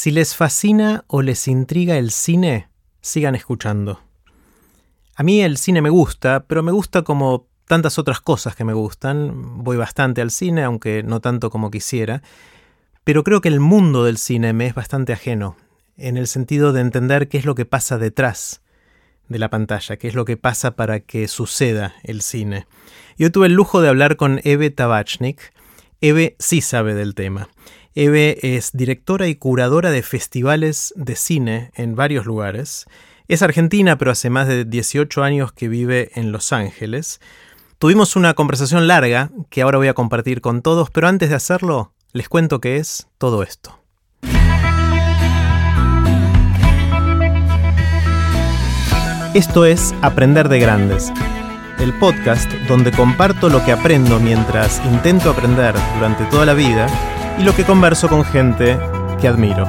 Si les fascina o les intriga el cine, sigan escuchando. A mí el cine me gusta, pero me gusta como tantas otras cosas que me gustan. Voy bastante al cine, aunque no tanto como quisiera. Pero creo que el mundo del cine me es bastante ajeno, en el sentido de entender qué es lo que pasa detrás de la pantalla, qué es lo que pasa para que suceda el cine. Yo tuve el lujo de hablar con Eve Tabachnik. Eve sí sabe del tema. Eve es directora y curadora de festivales de cine en varios lugares. Es argentina, pero hace más de 18 años que vive en Los Ángeles. Tuvimos una conversación larga que ahora voy a compartir con todos, pero antes de hacerlo, les cuento qué es todo esto. Esto es Aprender de Grandes, el podcast donde comparto lo que aprendo mientras intento aprender durante toda la vida y lo que converso con gente que admiro.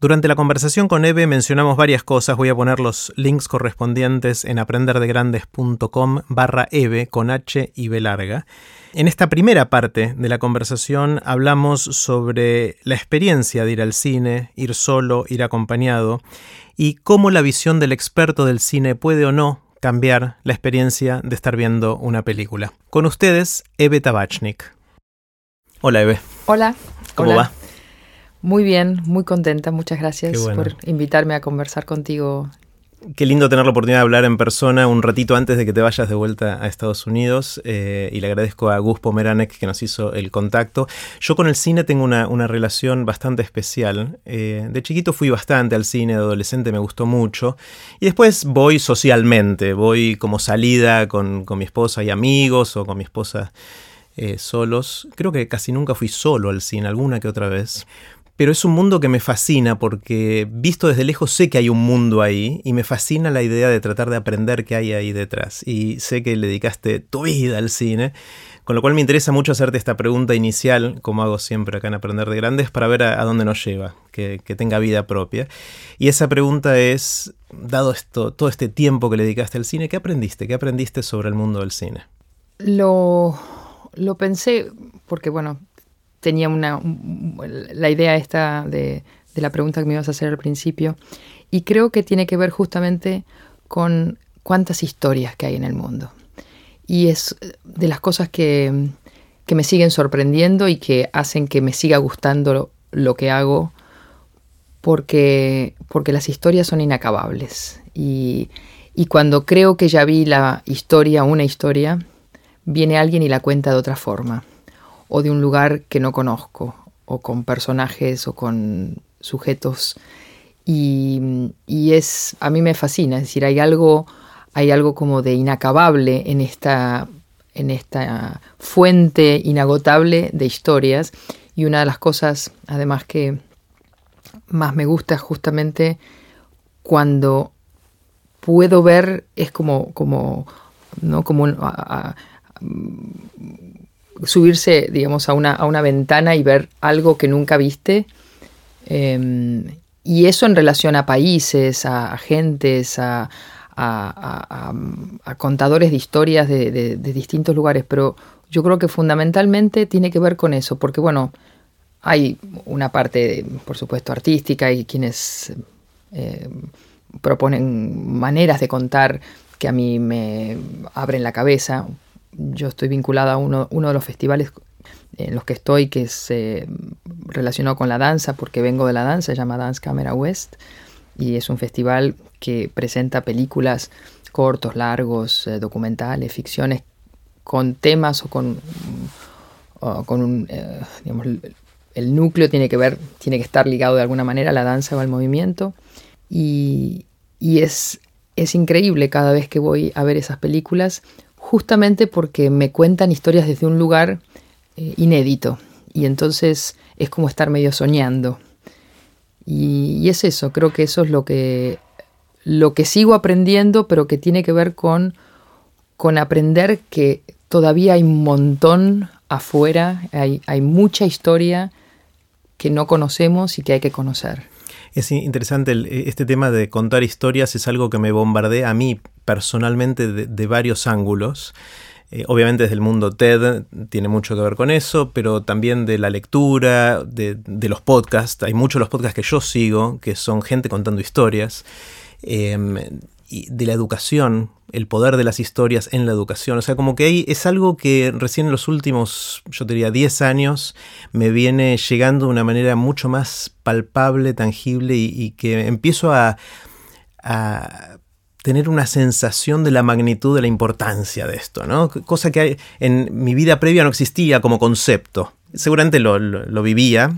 Durante la conversación con Eve mencionamos varias cosas, voy a poner los links correspondientes en aprenderdegrandes.com barra Eve con H y B larga. En esta primera parte de la conversación hablamos sobre la experiencia de ir al cine, ir solo, ir acompañado, y cómo la visión del experto del cine puede o no cambiar la experiencia de estar viendo una película. Con ustedes, Eve Tabachnik. Hola, Eve. Hola. ¿Cómo va? Muy bien, muy contenta. Muchas gracias por invitarme a conversar contigo Qué lindo tener la oportunidad de hablar en persona un ratito antes de que te vayas de vuelta a Estados Unidos eh, y le agradezco a Gus Pomeranek que nos hizo el contacto. Yo con el cine tengo una, relación bastante especial. Eh, de chiquito fui bastante al cine, de adolescente me gustó mucho y después voy socialmente, voy como salida con, mi esposa y amigos o con mi esposa eh, solos. Creo que casi nunca fui solo al cine, alguna que otra vez. Pero es un mundo que me fascina porque visto desde lejos sé que hay un mundo ahí y me fascina la idea de tratar de aprender qué hay ahí detrás. Y sé que le dedicaste tu vida al cine, con lo cual me interesa mucho hacerte esta pregunta inicial, como hago siempre acá en Aprender de Grandes, para ver a, dónde nos lleva, que, tenga vida propia. Y esa pregunta es, dado esto, todo este tiempo que le dedicaste al cine, ¿qué aprendiste? ¿Qué aprendiste sobre el mundo del cine? Lo, lo pensé porque, bueno, tenía una, la idea esta de, la pregunta que me ibas a hacer al principio, y creo que tiene que ver justamente con cuántas historias que hay en el mundo. Y es de las cosas que, que me siguen sorprendiendo y que hacen que me siga gustando lo, que hago, porque, porque las historias son inacabables. Y, y cuando creo que ya vi la historia, una historia, viene alguien y la cuenta de otra forma o de un lugar que no conozco, o con personajes o con sujetos. Y, es, a mí me fascina, es decir, hay algo, hay algo como de inacabable en esta, en esta fuente inagotable de historias. Y una de las cosas, además, que más me gusta justamente cuando puedo ver, es como, como, ¿no? como subirse, digamos, a una, a una ventana y ver algo que nunca viste. Em, y eso en relación a países, a, gentes, a, contadores de historias de, distintos lugares. Pero yo creo que fundamentalmente tiene que ver con eso, porque bueno, hay una parte, por supuesto, artística y quienes eh, proponen maneras de contar que a mí me abren la cabeza yo estoy vinculada a uno, de los festivales en los que estoy, que se relacionó con la danza, porque vengo de la danza, se llama Dance Camera West, y es un festival que presenta películas cortos, largos, eh, documentales, ficciones, con temas o con, con un, eh, el núcleo tiene que ver, tiene que estar ligado de alguna manera a la danza o al movimiento, y, y es, es increíble cada vez que voy a ver esas películas justamente porque me cuentan historias desde un lugar eh, inédito y entonces es como estar medio soñando. Y, es eso, creo que eso es lo que, lo que sigo aprendiendo, pero que tiene que ver con, con aprender que todavía hay un montón afuera, hay, hay mucha historia que no conocemos y que hay que conocer. Es interesante este tema de contar historias, es algo que me bombardea a mí personalmente de, varios ángulos. eh, obviamente desde el mundo TED tiene mucho que ver con eso, pero también de la lectura, de, los podcasts. Hay muchos de los podcasts que yo sigo, que son gente contando historias. Em, de la educación, el poder de las historias en la educación. O sea, como que es algo que recién en los últimos, yo diría, 10 años me viene llegando de una manera mucho más palpable, tangible y, que empiezo a, a tener una sensación de la magnitud de la importancia de esto, ¿no? Cosa que en mi vida previa no existía como concepto. Seguramente lo, vivía,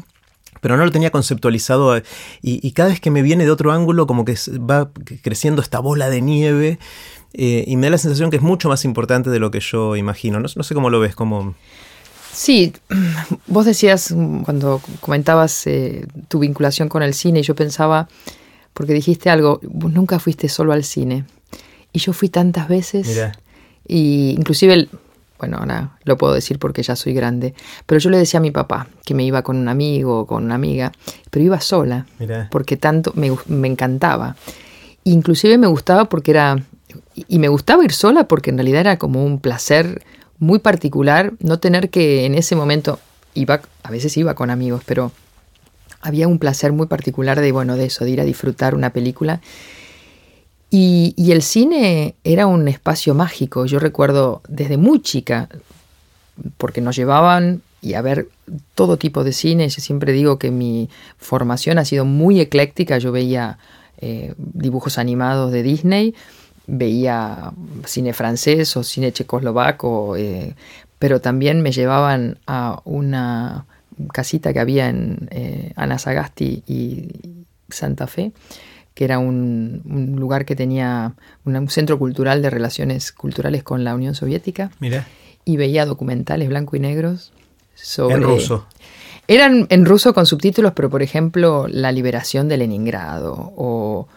pero no lo tenía conceptualizado y, cada vez que me viene de otro ángulo como que va creciendo esta bola de nieve eh, y me da la sensación que es mucho más importante de lo que yo imagino. No, sé cómo lo ves, como... Sí, vos decías cuando comentabas eh, tu vinculación con el cine y yo pensaba porque dijiste algo, vos nunca fuiste solo al cine. Y yo fui tantas veces. Mira. Y inclusive, bueno, ahora lo puedo decir porque ya soy grande, pero yo le decía a mi papá que me iba con un amigo o con una amiga, pero iba sola, porque tanto me, me encantaba. Inclusive me gustaba porque era, y me gustaba ir sola porque en realidad era como un placer muy particular no tener que en ese momento, iba, a veces iba con amigos, pero había un placer muy particular de, bueno, de eso, de ir a disfrutar una película. Y, el cine era un espacio mágico. Yo recuerdo desde muy chica, porque nos llevaban y a ver todo tipo de cine. Yo siempre digo que mi formación ha sido muy ecléctica. Yo veía eh, dibujos animados de Disney, veía cine francés o cine checoslovaco, eh, pero también me llevaban a una casita que había en eh, Anasagasti y Santa Fe, que era un, lugar que tenía un, centro cultural de relaciones culturales con la Unión Soviética. Mira. Y veía documentales blanco y negros sobre... En ruso. Eran en ruso con subtítulos, pero por ejemplo, la liberación de Leningrado o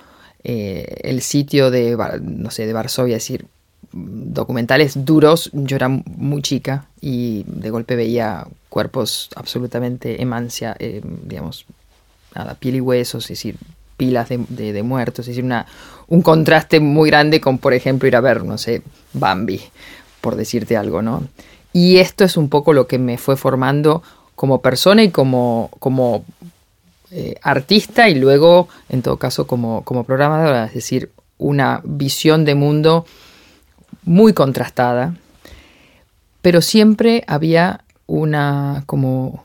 eh, el sitio de, no sé, de Varsovia, es decir, documentales duros. Yo era muy chica y de golpe veía cuerpos absolutamente emancia, eh, digamos, nada, piel y huesos, es decir, pilas de, muertos, es decir, una, un contraste muy grande con, por ejemplo, ir a ver, no sé, Bambi, por decirte algo, ¿no? Y esto es un poco lo que me fue formando como persona y como, como eh, artista y luego, en todo caso, como, como programadora, es decir, una visión de mundo muy contrastada, pero siempre había una como,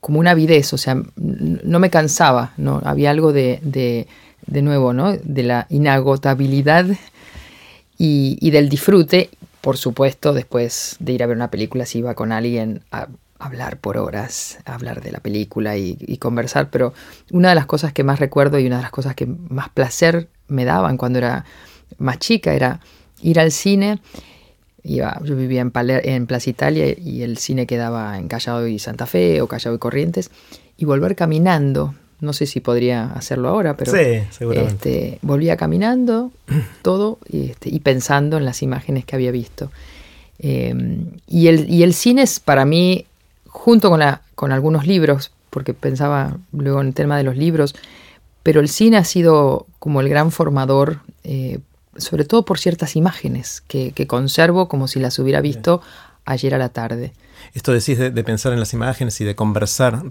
como una avidez, o sea, no me cansaba, ¿no? Había algo de, de, nuevo, ¿no? De la inagotabilidad y, del disfrute. Por supuesto, después de ir a ver una película, si iba con alguien a hablar por horas, a hablar de la película y, y, conversar, pero una de las cosas que más recuerdo y una de las cosas que más placer me daban cuando era más chica era ir al cine yo vivía en, en Plaza Italia y el cine quedaba en Callao y Santa Fe o Callao y Corrientes y volver caminando. No sé si podría hacerlo ahora, pero sí. Este, volvía caminando todo y, este, y, pensando en las imágenes que había visto. Em, y, el, y el cine es para mí, junto con, la, con algunos libros, porque pensaba luego en el tema de los libros, pero el cine ha sido como el gran formador eh, sobre todo por ciertas imágenes que, conservo como si las hubiera visto ayer a la tarde. Esto decís de, pensar en las imágenes y de conversar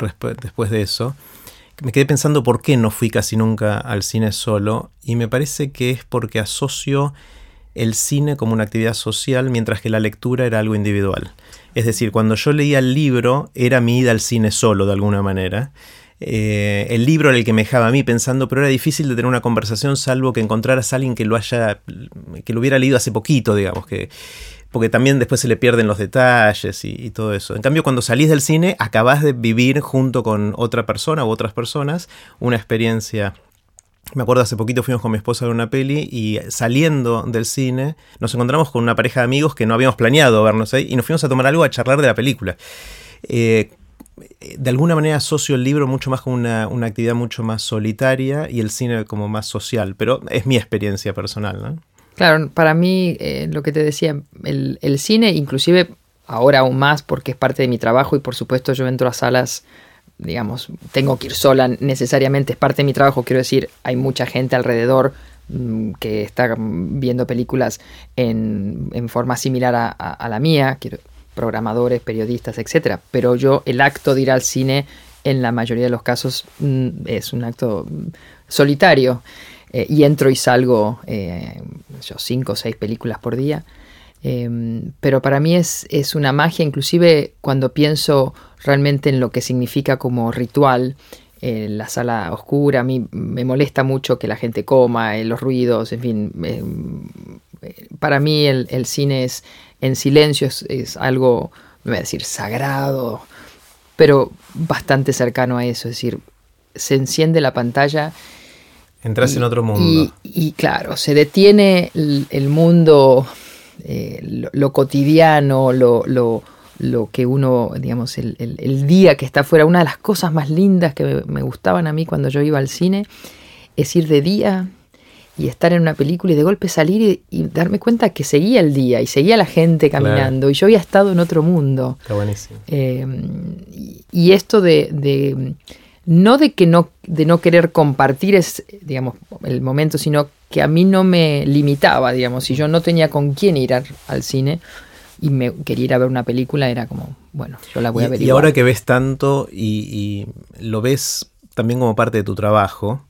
después de eso. Me quedé pensando por qué no fui casi nunca al cine solo y me parece que es porque asocio el cine como una actividad social mientras que la lectura era algo individual. Es decir, cuando yo leía el libro era mi ida al cine solo de alguna manera eh, el libro era el que me dejaba a mí pensando, pero era difícil de tener una conversación salvo que encontraras a alguien que lo haya, que lo hubiera leído hace poquito, digamos, que, porque también después se le pierden los detalles y, todo eso. En cambio, cuando salís del cine, acabás de vivir junto con otra persona u otras personas una experiencia. Me acuerdo hace poquito fuimos con mi esposa a ver una peli y saliendo del cine nos encontramos con una pareja de amigos que no habíamos planeado vernos ahí y nos fuimos a tomar algo a charlar de la película. Eh, de alguna manera asocio el libro mucho más con una, actividad mucho más solitaria y el cine como más social, pero es mi experiencia personal, ¿no? Claro, para mí, eh, lo que te decía, el, cine, inclusive ahora aún más, porque es parte de mi trabajo y por supuesto yo entro a salas, digamos, tengo que ir sola necesariamente, es parte de mi trabajo, quiero decir, hay mucha gente alrededor mm, que está viendo películas en, forma similar a, la mía, programadores, periodistas, etcétera. Pero yo, el acto de ir al cine, en la mayoría de los casos, mm, es un acto solitario. Eh, y entro y salgo eh, cinco o seis películas por día. Em, pero para mí es, es, una magia, inclusive cuando pienso realmente en lo que significa como ritual. en la sala oscura, a mí me molesta mucho que la gente coma, los ruidos, en fin. Em, para mí el, cine es en silencio, es, algo, no voy a decir sagrado, pero bastante cercano a eso. Es decir, se enciende la pantalla Entras en otro mundo. Y, claro, se detiene el, mundo, eh, lo, cotidiano, lo, lo, que uno, digamos, el, el, día que está afuera. Una de las cosas más lindas que me, gustaban a mí cuando yo iba al cine es ir de día y estar en una película y de golpe salir y, darme cuenta que seguía el día y seguía la gente caminando y yo había estado en otro mundo. Está buenísimo. Eh, y, esto de no de que no, de no querer compartir es, digamos, el momento, sino que a mí no me limitaba, digamos, si yo no tenía con quién ir al, cine y me quería ir a ver una película, era como, bueno, yo la voy a ver. Y ahora que ves tanto y lo ves también como parte de tu trabajo,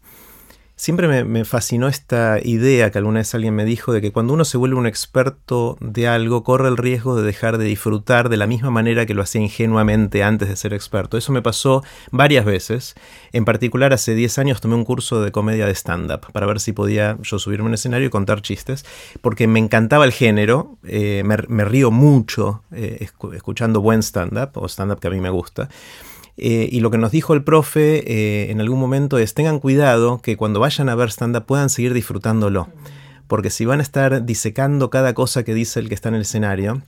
Siempre me, fascinó esta idea que alguna vez alguien me dijo de que cuando uno se vuelve un experto de algo, corre el riesgo de dejar de disfrutar de la misma manera que lo hacía ingenuamente antes de ser experto. Eso me pasó varias veces. En particular, hace 10 años tomé un curso de comedia de stand-up para ver si podía yo subirme a un escenario y contar chistes, porque me encantaba el género, eh, me, río mucho eh, escuchando buen stand-up o stand-up que a mí me gusta. Eh, y lo que nos dijo el profe eh, en algún momento es tengan cuidado que cuando vayan a ver stand-up puedan seguir disfrutándolo. Porque si van a estar disecando cada cosa que dice el que está en el escenario,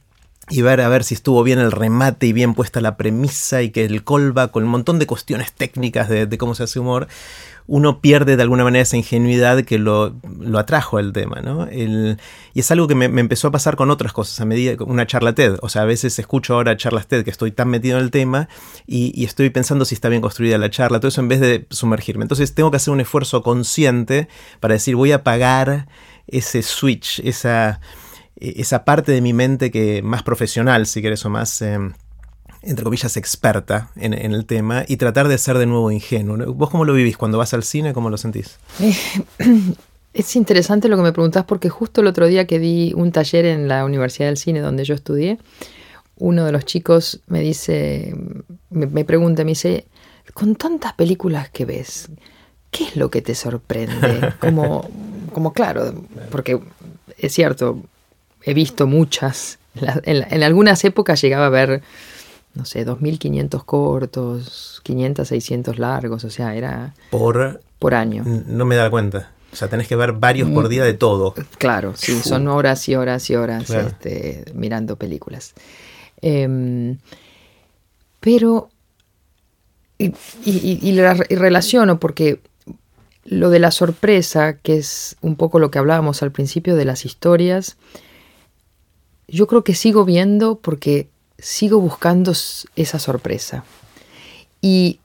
y ver a ver si estuvo bien el remate y bien puesta la premisa y que el callback con un montón de cuestiones técnicas de, cómo se hace humor, uno pierde de alguna manera esa ingenuidad que lo, atrajo al tema, ¿no? y es algo que me, empezó a pasar con otras cosas, a medida una charla TED, o sea, a veces escucho ahora charlas TED que estoy tan metido en el tema y, y estoy pensando si está bien construida la charla, todo eso en vez de sumergirme. Entonces tengo que hacer un esfuerzo consciente para decir, voy a apagar ese switch, esa esa parte de mi mente que más profesional, si quieres, o más, em, entre comillas, experta en, el tema y tratar de ser de nuevo ingenuo. ¿Vos cómo lo vivís cuando vas al cine? ¿Cómo lo sentís? Eh, es interesante lo que me preguntás porque justo el otro día que di un taller en la Universidad del Cine donde yo estudié, uno de los chicos me dice, me, pregunta, me dice, con tantas películas que ves, ¿qué es lo que te sorprende? Como, como claro, porque es cierto, he visto muchas. En, algunas épocas llegaba a ver, no sé, 2.500 cortos, 500, 600 largos, o sea, era... Por... Por año. No me da cuenta. O sea, tenés que ver varios por día de todo. Claro, sí, son horas y horas y horas este, mirando películas. Em, pero, y, y, relaciono porque lo de la sorpresa, que es un poco lo que hablábamos al principio de las historias, yo creo que sigo viendo porque sigo buscando esa sorpresa. Y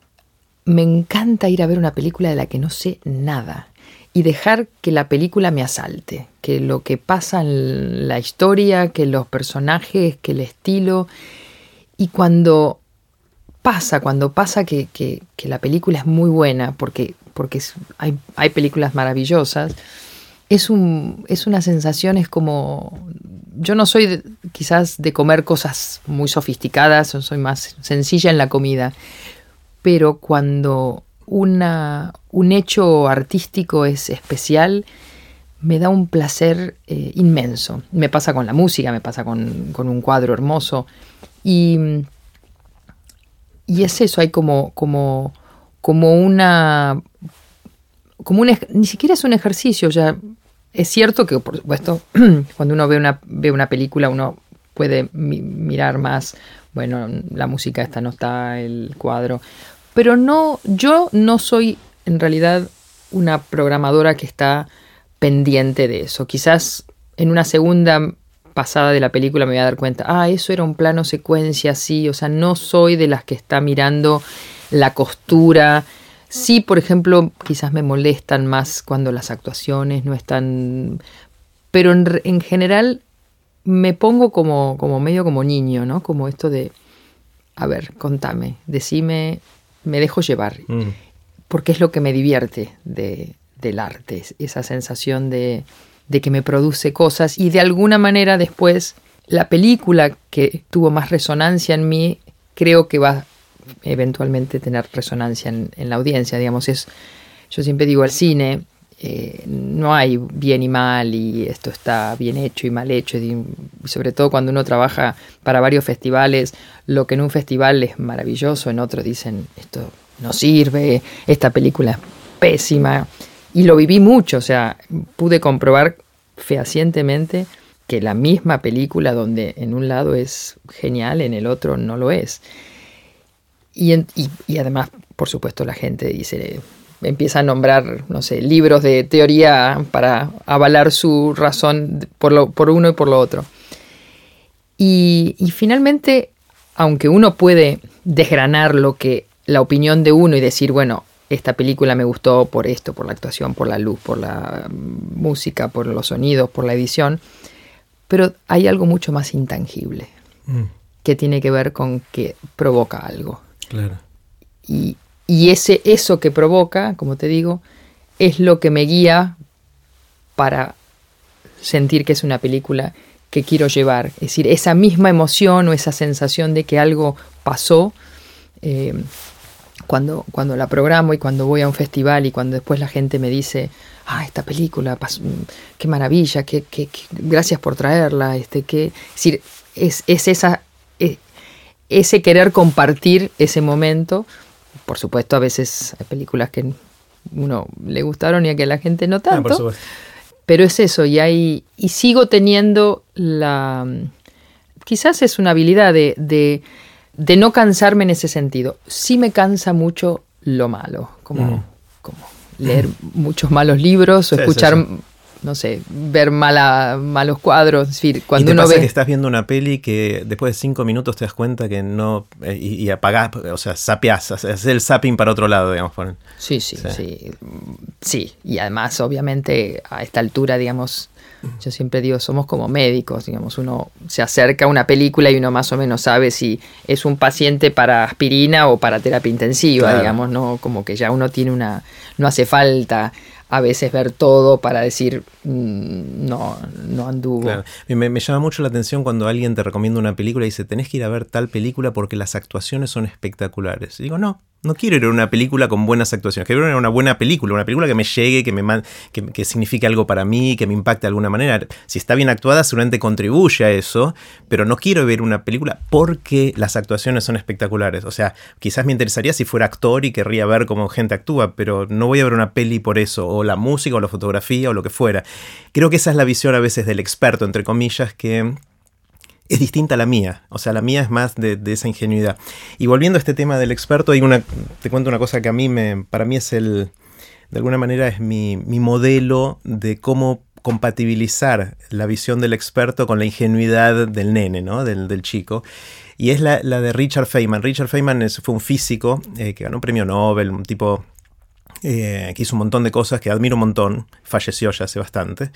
me encanta ir a ver una película de la que no sé nada y dejar que la película me asalte, que lo que pasa en la historia, que los personajes, que el estilo. Y cuando pasa, cuando pasa que, la película es muy buena, porque, porque hay, hay películas maravillosas, es, un, es una sensación, es como... Yo no soy quizás de comer cosas muy sofisticadas, soy más sencilla en la comida, pero cuando una, un hecho artístico es especial, me da un placer eh, inmenso. Me pasa con la música, me pasa con, con un cuadro hermoso. Y, y, es eso, hay como, como, como una como ni siquiera es un ejercicio, ya es cierto que por supuesto cuando uno ve una, ve una película uno puede mirar más, bueno, la música esta no está, el cuadro, pero no, yo no soy en realidad una programadora que está pendiente de eso. Quizás en una segunda pasada de la película me voy a dar cuenta, ah, eso era un plano secuencia así, o sea, no soy de las que está mirando la costura, Sí, por ejemplo, quizás me molestan más cuando las actuaciones no están... Pero en, general me pongo como, como medio como niño, ¿no? Como esto de, a ver, contame, decime, me dejo llevar. Mm. Porque es lo que me divierte de, del arte, esa sensación de, de que me produce cosas y de alguna manera después la película que tuvo más resonancia en mí creo que va eventualmente tener resonancia en, la audiencia, digamos, es, yo siempre digo, al cine eh, no hay bien y mal y esto está bien hecho y mal hecho, y sobre todo cuando uno trabaja para varios festivales, lo que en un festival es maravilloso, en otro dicen, esto no sirve, esta película es pésima, y lo viví mucho, o sea, pude comprobar fehacientemente que la misma película donde en un lado es genial, en el otro no lo es. Y, y, además, por supuesto, la gente dice, empieza a nombrar, no sé, libros de teoría para avalar su razón por, lo, por uno y por lo otro. Y, y finalmente, aunque uno puede desgranar lo que la opinión de uno y decir, bueno, esta película me gustó por esto, por la actuación, por la luz, por la música, por los sonidos, por la edición, pero hay algo mucho más intangible mm. que tiene que ver con que provoca algo. Claro. Y, ese, eso que provoca, como te digo, es lo que me guía para sentir que es una película que quiero llevar. Es decir, esa misma emoción o esa sensación de que algo pasó, eh, cuando, cuando la programo y cuando voy a un festival y cuando después la gente me dice, ah, esta película, qué maravilla, qué, qué, gracias por traerla, este, que, es decir, es, es esa, ese querer compartir ese momento. Por supuesto, a veces hay películas que uno le gustaron y a que la gente no tanto. pero es eso, y hay, y sigo teniendo la quizás es una habilidad de, de, de, no cansarme en ese sentido. Sí me cansa mucho lo malo, como, como leer muchos malos libros o escuchar, no sé, ver mala, malos cuadros. Es decir, cuando ¿Y uno ve... que estás viendo una peli que después de cinco minutos te das cuenta que no. Eh, y, apagás, o sea, sapeás, haces el zapping para otro lado, digamos. Sí, sí, sí, sí. y además, obviamente, a esta altura, digamos. Yo siempre digo, somos como médicos, digamos, uno se acerca a una película y uno más o menos sabe si es un paciente para aspirina o para terapia intensiva, digamos, ¿no? Como que ya uno tiene una, no hace falta a veces ver todo para decir mm, no, no anduvo. Me, llama mucho la atención cuando alguien te recomienda una película y dice tenés que ir a ver tal película porque las actuaciones son espectaculares. Digo, no, no quiero ir a una película con buenas actuaciones, quiero ir a una buena película, una película que me llegue, que, me, que, que signifique algo para mí, que me impacte de alguna manera. Si está bien actuada, seguramente contribuye a eso, pero no quiero ver una película porque las actuaciones son espectaculares. O sea, quizás me interesaría si fuera actor y querría ver cómo gente actúa, pero no voy a ver una peli por eso, la música, o la fotografía, o lo que fuera. Creo que esa es la visión a veces del experto, entre comillas, que es distinta a la mía. O sea, la mía es más de, esa ingenuidad. Y volviendo a este tema del experto, hay una, te cuento una cosa que a mí me, para mí es el, de alguna manera es mi, modelo de cómo compatibilizar la visión del experto con la ingenuidad del nene, ¿no? del, chico. Y es la, de Richard Feynman. Richard Feynman fue un físico eh, que ganó un premio Nobel, un tipo eh, que hizo un montón de cosas que admiro un montón, falleció ya hace bastante.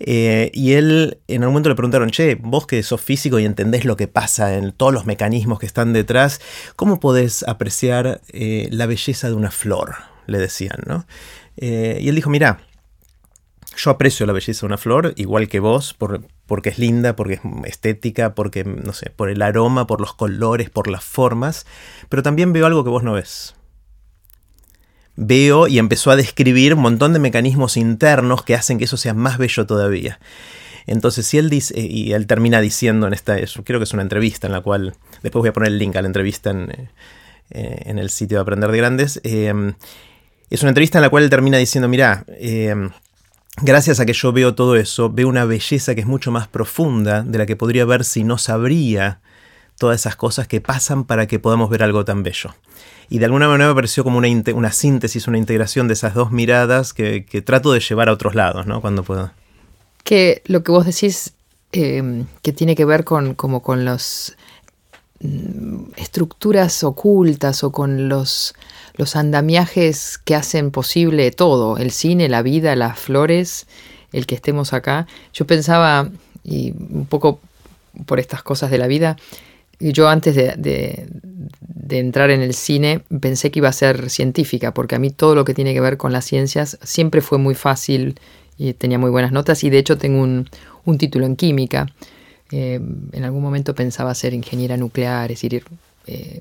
Eh, y él, en algún momento le preguntaron, che, vos que sos físico y entendés lo que pasa en todos los mecanismos que están detrás, ¿cómo podés apreciar eh, la belleza de una flor? Le decían, ¿no? y él dijo, mira, yo aprecio la belleza de una flor igual que vos, porque es linda, porque es estética, porque, no sé, por el aroma, por los colores, por las formas, pero también veo algo que vos no ves veo y empezó a describir un montón de mecanismos internos que hacen que eso sea más bello todavía. Entonces, si él dice, y él termina diciendo en esta, creo que es una entrevista en la cual, después voy a poner el link a la entrevista en, eh, el sitio de Aprender de Grandes, eh, es una entrevista en la cual él termina diciendo, mira, eh, gracias a que yo veo todo eso, veo una belleza que es mucho más profunda de la que podría ver si no sabría todas esas cosas que pasan para que podamos ver algo tan bello. Y de alguna manera me pareció como una, una síntesis, una integración de esas dos miradas que, trato de llevar a otros lados, ¿no? Cuando puedo. Que lo que vos decís em, que tiene que ver con, como con las mm, estructuras ocultas o con los, los andamiajes que hacen posible todo, el cine, la vida, las flores, el que estemos acá. Yo pensaba, y un poco por estas cosas de la vida, yo antes de, entrar en el cine pensé que iba a ser científica, porque a mí todo lo que tiene que ver con las ciencias siempre fue muy fácil y tenía muy buenas notas y de hecho tengo un, título en química. Eh, en algún momento pensaba ser ingeniera nuclear, es decir, eh,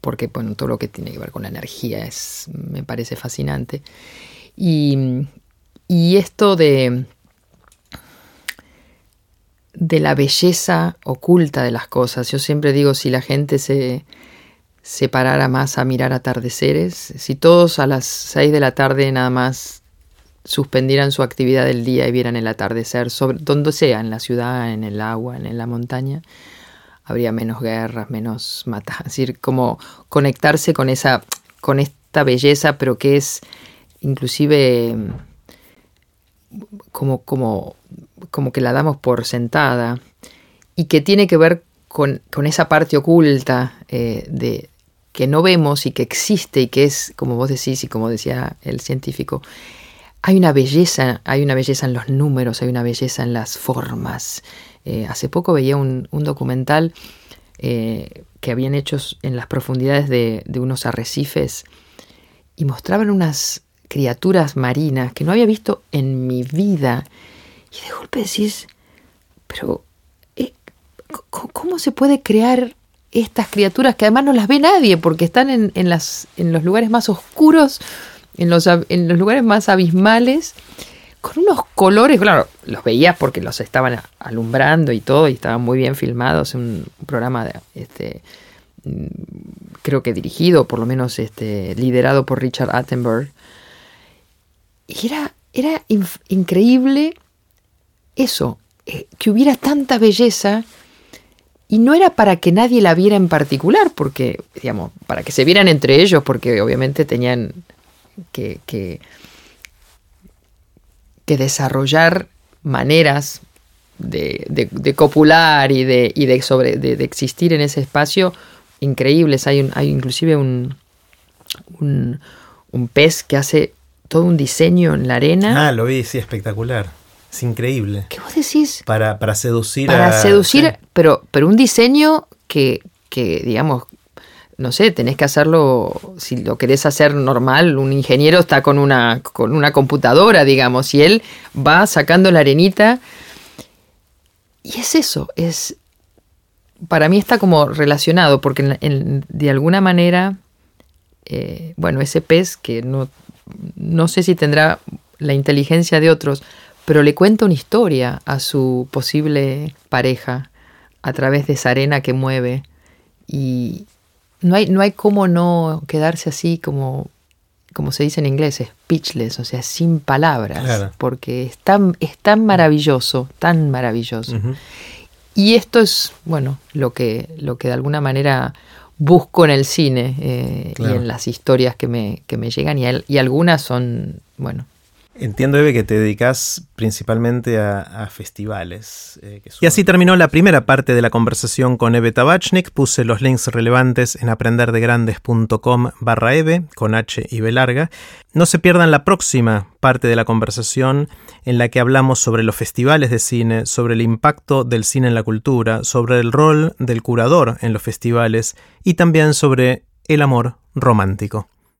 porque todo lo que tiene que ver con la energía es, me parece fascinante. Y, esto de, de la belleza oculta de las cosas, yo siempre digo, si la gente se, parara más a mirar atardeceres, si todos a las 6 de la tarde nada más suspendieran su actividad del día y vieran el atardecer, sobre, donde sea, en la ciudad, en el agua, en la montaña, habría menos guerras, menos matas, es decir, como conectarse con esa, con esta belleza, pero que es inclusive como, como, como que la damos por sentada y que tiene que ver con, esa parte oculta eh, de que no vemos y que existe y que es, como vos decís y como decía el científico, hay una belleza, hay una belleza en los números, hay una belleza en las formas, eh, hace poco veía un, documental eh, que habían hecho en las profundidades de, unos arrecifes y mostraban unas criaturas marinas que no había visto en mi vida. Y de golpe decís, pero eh, ¿cómo se puede crear estas criaturas que además no las ve nadie porque están en, en, las, en los lugares más oscuros, en los, en los lugares más abismales? con unos colores, claro, los veías porque los estaban alumbrando y todo, y estaban muy bien filmados, un programa de, este, mm, creo que dirigido, por lo menos este, liderado por Richard Attenborough. Y era, era increíble eso, eh, que hubiera tanta belleza y no era para que nadie la viera en particular, porque, digamos, para que se vieran entre ellos, porque obviamente tenían que que desarrollar maneras de, copular y, de, y de, sobre, de, existir en ese espacio increíbles. Hay, un, hay inclusive un, un, pez que hace todo un diseño en la arena. Ah, lo vi, sí, espectacular. Es increíble. ¿Qué vos decís? Para, para seducir para seducir, pero, pero un diseño que, que, digamos, no sé, tenés que hacerlo, si lo querés hacer normal, un ingeniero está con una, con una computadora, digamos, y él va sacando la arenita. Y es eso, es, para mí está como relacionado, porque de alguna manera, eh, bueno, ese pez que no, no sé si tendrá la inteligencia de otros, pero le cuenta una historia a su posible pareja a través de esa arena que mueve. Y, no hay, no hay cómo no quedarse así como, como se dice en inglés, speechless, o sea, sin palabras, porque es tan, es tan maravilloso, tan maravilloso. Y esto es, bueno, lo que, lo que de alguna manera busco en el cine eh, y en las historias que me, que me llegan, y, y algunas son, bueno, Entiendo, Eve, que te dedicas principalmente a, festivales. Eh, y así terminó la primera parte de la conversación con Eve Tabachnik. Puse los links relevantes en aprenderdegrandes.com barra Eve, con H y B larga. No se pierdan la próxima parte de la conversación en la que hablamos sobre los festivales de cine, sobre el impacto del cine en la cultura, sobre el rol del curador en los festivales y también sobre el amor romántico.